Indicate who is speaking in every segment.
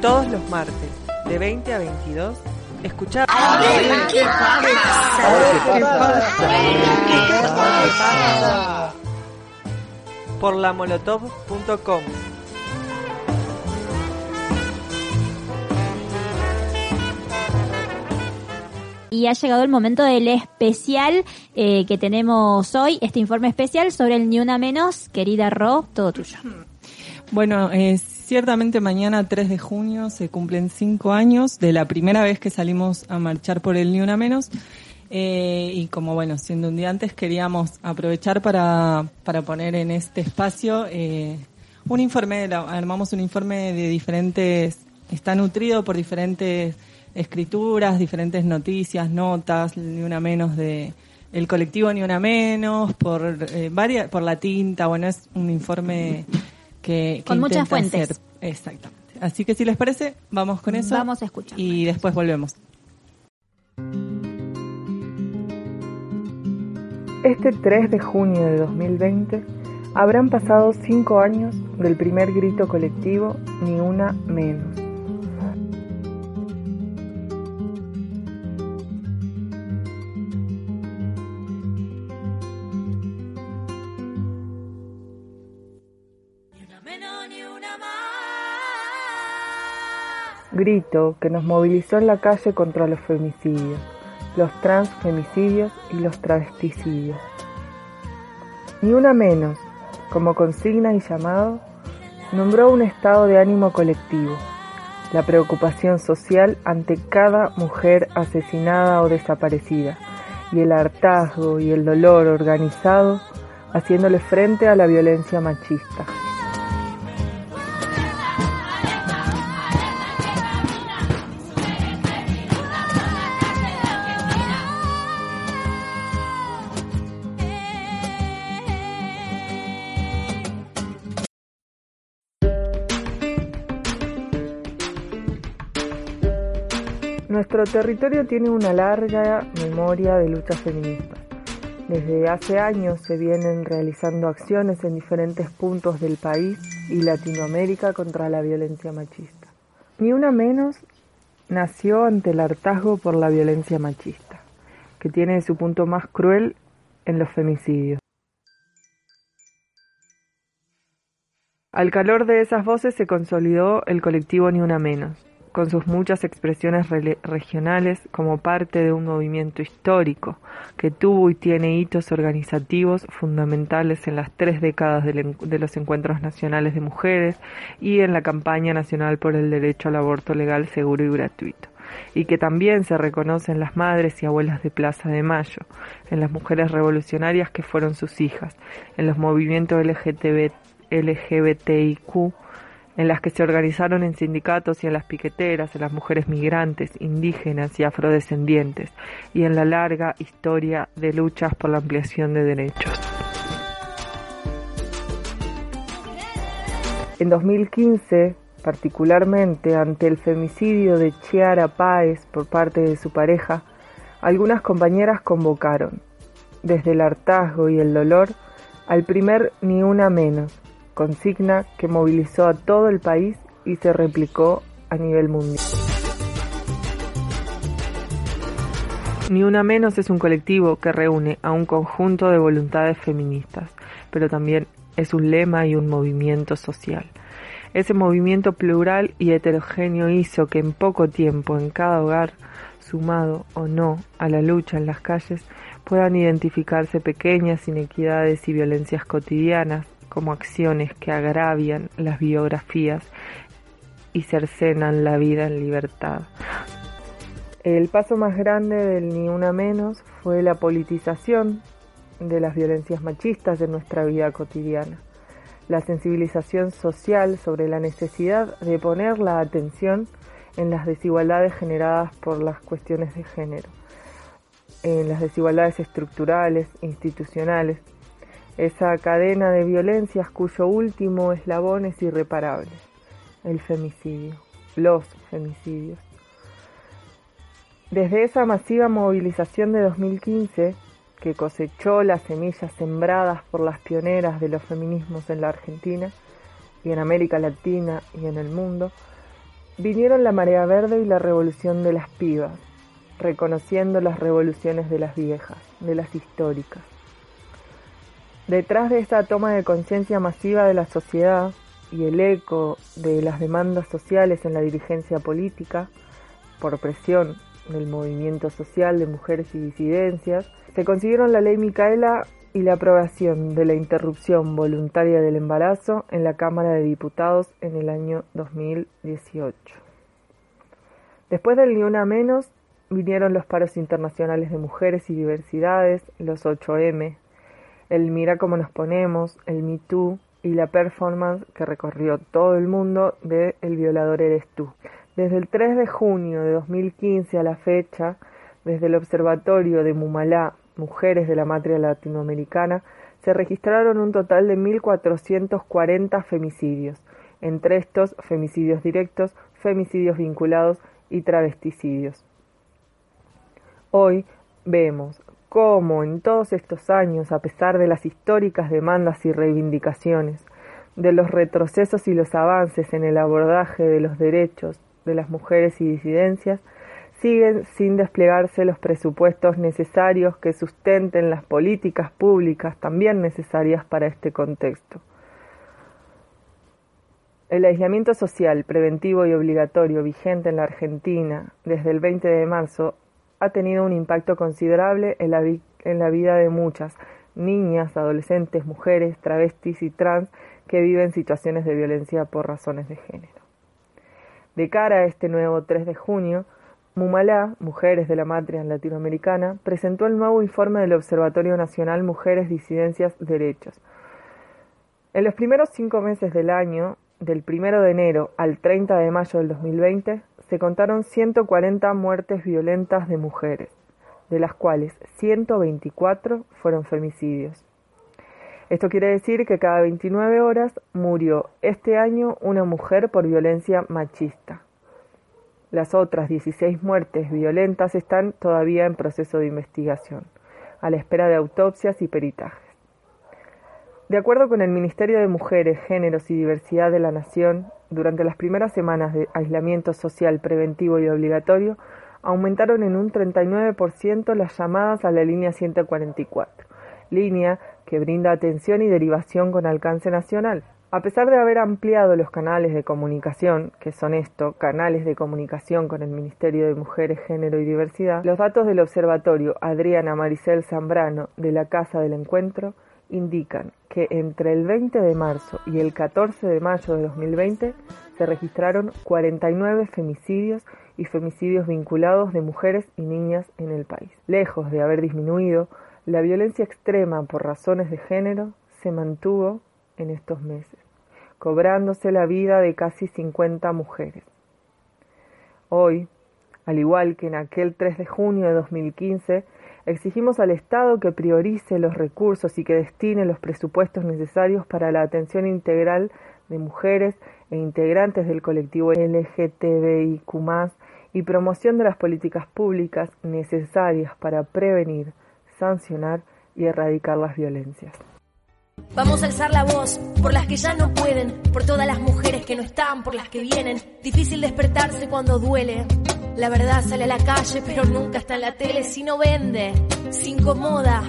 Speaker 1: Todos los martes, de 20 a 22, escuchar...
Speaker 2: ¿Qué pasa?
Speaker 1: Por lamolotov.com.
Speaker 3: Y ha llegado el momento del especial eh, que tenemos hoy, este informe especial sobre el Ni Una Menos. Querida Ro, todo tuyo.
Speaker 4: Bueno, eh, ciertamente mañana 3 de junio se cumplen cinco años de la primera vez que salimos a marchar por el Ni Una Menos. Eh, y como bueno, siendo un día antes, queríamos aprovechar para, para poner en este espacio eh, un informe, armamos un informe de diferentes, está nutrido por diferentes escrituras, diferentes noticias, notas, ni una menos de el colectivo ni una menos, por eh, varias, por la tinta, bueno, es un informe que, que
Speaker 3: Con muchas fuentes.
Speaker 4: hacer- exactamente. Así que si les parece, vamos con eso.
Speaker 3: Vamos a escuchar.
Speaker 4: Y después volvemos.
Speaker 5: Este 3 de junio de 2020 habrán pasado cinco años del primer grito colectivo Ni una menos. Grito que nos movilizó en la calle contra los femicidios, los transfemicidios y los travesticidios. Ni una menos, como consigna y llamado, nombró un estado de ánimo colectivo, la preocupación social ante cada mujer asesinada o desaparecida, y el hartazgo y el dolor organizado haciéndole frente a la violencia machista. Nuestro territorio tiene una larga memoria de luchas feministas. Desde hace años se vienen realizando acciones en diferentes puntos del país y Latinoamérica contra la violencia machista. Ni una menos nació ante el hartazgo por la violencia machista, que tiene su punto más cruel en los femicidios. Al calor de esas voces se consolidó el colectivo Ni Una Menos, con sus muchas expresiones regionales como parte de un movimiento histórico que tuvo y tiene hitos organizativos fundamentales en las tres décadas de los encuentros nacionales de mujeres y en la campaña nacional por el derecho al aborto legal, seguro y gratuito y que también se reconoce en las madres y abuelas de Plaza de Mayo, en las mujeres revolucionarias que fueron sus hijas, en los movimientos LGBTIQ, en las que se organizaron en sindicatos y en las piqueteras, en las mujeres migrantes, indígenas y afrodescendientes, y en la larga historia de luchas por la ampliación de derechos. En 2015, particularmente ante el femicidio de Chiara Páez por parte de su pareja, algunas compañeras convocaron, desde el hartazgo y el dolor, al primer Ni Una Menos, consigna que movilizó a todo el país y se replicó a nivel mundial. Ni Una Menos es un colectivo que reúne a un conjunto de voluntades feministas, pero también es un lema y un movimiento social. Ese movimiento plural y heterogéneo hizo que en poco tiempo en cada hogar, sumado o no a la lucha en las calles, puedan identificarse pequeñas inequidades y violencias cotidianas como acciones que agravian las biografías y cercenan la vida en libertad. El paso más grande del Ni Una Menos fue la politización de las violencias machistas en nuestra vida cotidiana, la sensibilización social sobre la necesidad de poner la atención en las desigualdades generadas por las cuestiones de género, en las desigualdades estructurales, institucionales, esa cadena de violencias cuyo último eslabón es irreparable, el femicidio, los femicidios. Desde esa masiva movilización de 2015, que cosechó las semillas sembradas por las pioneras de los feminismos en la Argentina y en América Latina y en el mundo, Vinieron la marea verde y la revolución de las pibas, reconociendo las revoluciones de las viejas, de las históricas. Detrás de esta toma de conciencia masiva de la sociedad y el eco de las demandas sociales en la dirigencia política, por presión del movimiento social de mujeres y disidencias, se consiguieron la ley Micaela y la aprobación de la interrupción voluntaria del embarazo en la Cámara de Diputados en el año 2018. Después del Ni Una Menos vinieron los paros internacionales de mujeres y diversidades, los 8M, el Mira cómo nos ponemos, el Me Too y la performance que recorrió todo el mundo de El violador eres tú. Desde el 3 de junio de 2015 a la fecha, desde el Observatorio de Mumalá, Mujeres de la Matria Latinoamericana, se registraron un total de 1.440 femicidios, entre estos femicidios directos, femicidios vinculados y travesticidios. Hoy vemos cómo en todos estos años, a pesar de las históricas demandas y reivindicaciones, de los retrocesos y los avances en el abordaje de los derechos de las mujeres y disidencias, siguen sin desplegarse los presupuestos necesarios que sustenten las políticas públicas también necesarias para este contexto. El aislamiento social preventivo y obligatorio vigente en la Argentina desde el 20 de marzo ha tenido un impacto considerable en la, vida de muchas niñas, adolescentes, mujeres, travestis y trans que viven situaciones de violencia por razones de género. De cara a este nuevo 3 de junio, Mumalá, Mujeres de la Matria Latinoamericana, presentó el nuevo informe del Observatorio Nacional Mujeres, Disidencias, Derechos. En los primeros cinco meses del año, del 1 de enero al 30 de mayo del 2020, se contaron 140 muertes violentas de mujeres, de las cuales 124 fueron femicidios. Esto quiere decir que cada 29 horas murió este año una mujer por violencia machista. Las otras 16 muertes violentas están todavía en proceso de investigación, a la espera de autopsias y peritajes. De acuerdo con el Ministerio de Mujeres, Géneros y Diversidad de la Nación, durante las primeras semanas de aislamiento social preventivo y obligatorio, aumentaron en un 39% las llamadas a la línea 144, línea que brinda atención y derivación con alcance nacional. A pesar de haber ampliado los canales de comunicación, que son esto, canales de comunicación con el Ministerio de Mujeres, Género y Diversidad, los datos del Observatorio Adriana Maricel Zambrano de la Casa del Encuentro indican que entre el 20 de marzo y el 14 de mayo de 2020 se registraron 49 femicidios y femicidios vinculados de mujeres y niñas en el país. Lejos de haber disminuido, la violencia extrema por razones de género se mantuvo en estos meses, cobrándose la vida de casi 50 mujeres. Hoy, al igual que en aquel 3 de junio de 2015, exigimos al Estado que priorice los recursos y que destine los presupuestos necesarios para la atención integral de mujeres e integrantes del colectivo LGTBIQ y promoción de las políticas públicas necesarias para prevenir, sancionar y erradicar las violencias.
Speaker 2: Vamos a alzar la voz por las que ya no pueden, por todas las mujeres que no están, por las que vienen. Difícil despertarse cuando duele. La verdad sale a la calle, pero nunca está en la tele. Si no vende, se incomoda.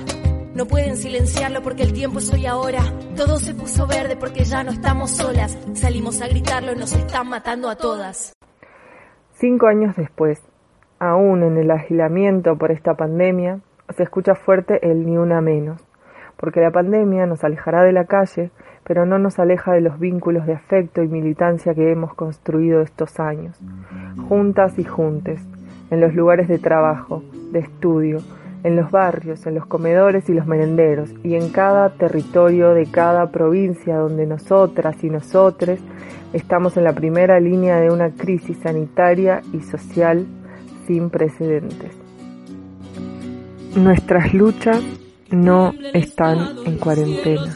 Speaker 2: No pueden silenciarlo porque el tiempo es hoy ahora. Todo se puso verde porque ya no estamos solas. Salimos a gritarlo nos están matando a todas.
Speaker 5: Cinco años después, aún en el aislamiento por esta pandemia, se escucha fuerte el ni una menos porque la pandemia nos alejará de la calle, pero no nos aleja de los vínculos de afecto y militancia que hemos construido estos años, juntas y juntes, en los lugares de trabajo, de estudio, en los barrios, en los comedores y los merenderos, y en cada territorio de cada provincia donde nosotras y nosotres estamos en la primera línea de una crisis sanitaria y social sin precedentes. Nuestras luchas no están en cuarentena.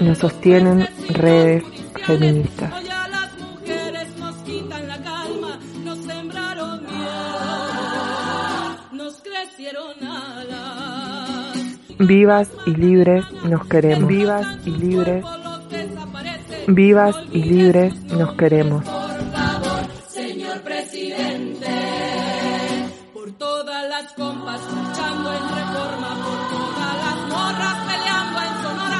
Speaker 5: Nos sostienen redes feministas. Vivas y libres nos queremos. Vivas y libres. Vivas y libres nos queremos.
Speaker 6: presidente. Por todas las compas luchando en reforma, por todas las morras peleando en Sonora,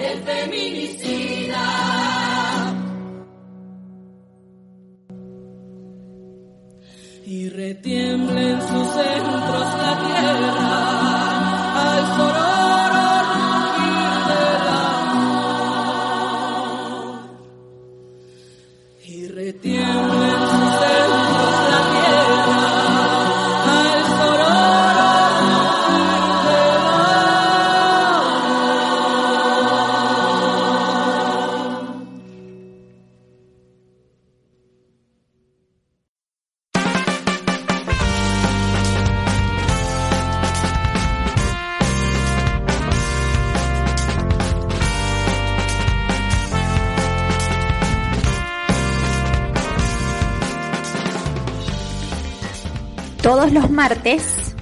Speaker 6: el feminicida. Y retiembla en sus centros la tierra al sororo
Speaker 3: Todos los martes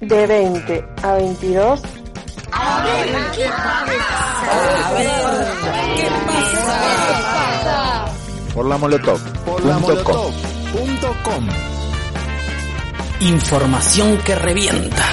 Speaker 5: De 20 a 22
Speaker 7: Por la molotov.
Speaker 8: Información que revienta.